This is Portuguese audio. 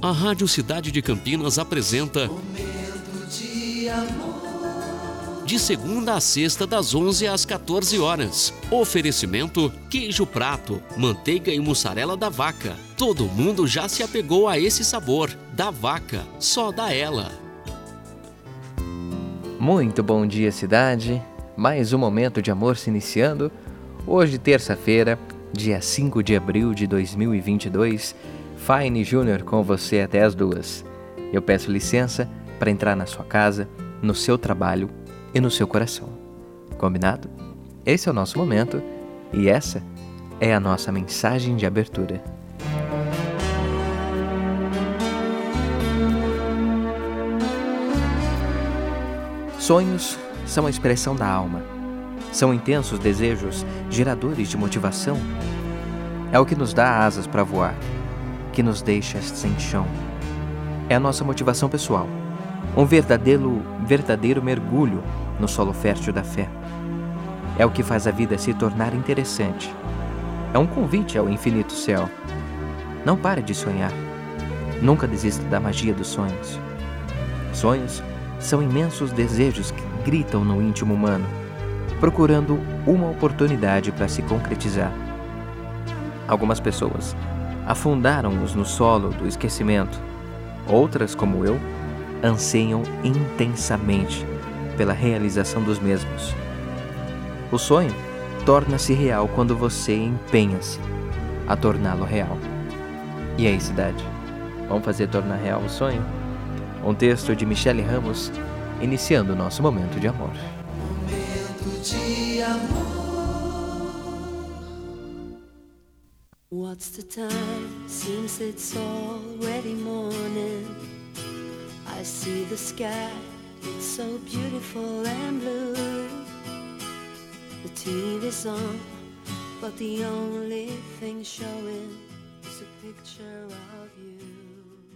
A Rádio Cidade de Campinas apresenta Momento de amor. de segunda a sexta das 11 às 14 horas. Oferecimento: queijo prato, manteiga e mussarela da vaca. Todo mundo já se apegou a esse sabor. Da vaca, só da ela. Muito bom dia, cidade. Mais um momento de amor se iniciando. Hoje, terça-feira, dia 5 de abril de 2022. Fine Júnior com você até as duas. Eu peço licença para entrar na sua casa, no seu trabalho e no seu coração. Combinado? Esse é o nosso momento e essa é a nossa mensagem de abertura. Sonhos são a expressão da alma. São intensos desejos geradores de motivação. É o que nos dá asas para voar, que nos deixa sem chão. É a nossa motivação pessoal, um verdadeiro, verdadeiro mergulho no solo fértil da fé. É o que faz a vida se tornar interessante. É um convite ao infinito céu. Não pare de sonhar. Nunca desista da magia dos sonhos. Sonhos são imensos desejos que gritam no íntimo humano, procurando uma oportunidade para se concretizar. Algumas pessoas afundaram-os no solo do esquecimento. Outras, como eu, anseiam intensamente pela realização dos mesmos. O sonho torna-se real quando você empenha-se a torná-lo real. E aí, cidade? Vamos fazer tornar real o sonho? Um texto de Michele Ramos, iniciando o nosso momento de amor. Momento de amor. What's the time? Seems it's already morning. I see the sky, it's so beautiful and blue. The TV's on, but the only thing showing is a picture of you.